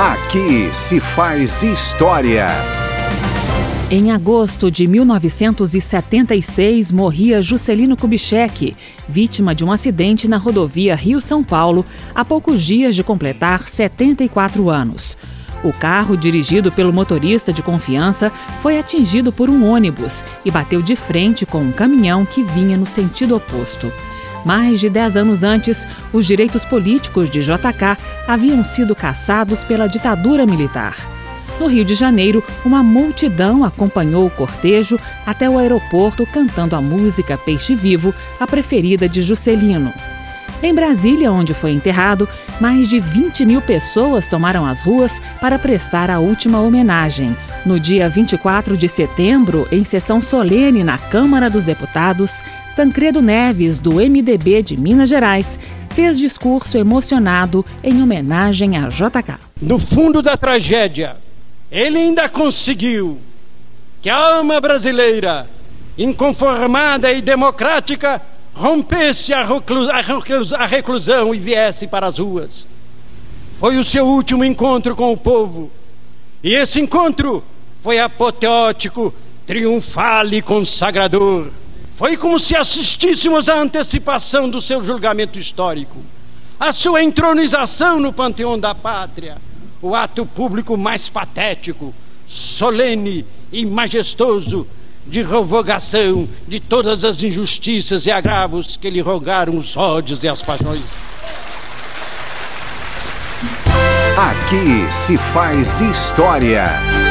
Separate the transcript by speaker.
Speaker 1: Aqui se faz história.
Speaker 2: Em agosto de 1976, morria Juscelino Kubitschek, vítima de um acidente na rodovia Rio-São Paulo, há poucos dias de completar 74 anos. O carro, dirigido pelo motorista de confiança, foi atingido por um ônibus e bateu de frente com um caminhão que vinha no sentido oposto. Mais de dez anos antes, os direitos políticos de JK haviam sido caçados pela ditadura militar. No Rio de Janeiro, uma multidão acompanhou o cortejo até o aeroporto cantando a música Peixe Vivo, a preferida de Juscelino. Em Brasília, onde foi enterrado, mais de 20 mil pessoas tomaram as ruas para prestar a última homenagem. No dia 24 de setembro, em sessão solene na Câmara dos Deputados, Tancredo Neves, do MDB de Minas Gerais, fez discurso emocionado em homenagem a JK.
Speaker 3: No fundo da tragédia, ele ainda conseguiu que a alma brasileira, inconformada e democrática, rompesse a, a reclusão e viesse para as ruas. Foi o seu último encontro com o povo. E esse encontro foi apoteótico, triunfal e consagrador. Foi como se assistíssemos à antecipação do seu julgamento histórico, a sua entronização no panteão da pátria, o ato público mais patético, solene e majestoso de revogação de todas as injustiças e agravos que lhe rogaram os ódios e as paixões.
Speaker 1: Aqui se faz história.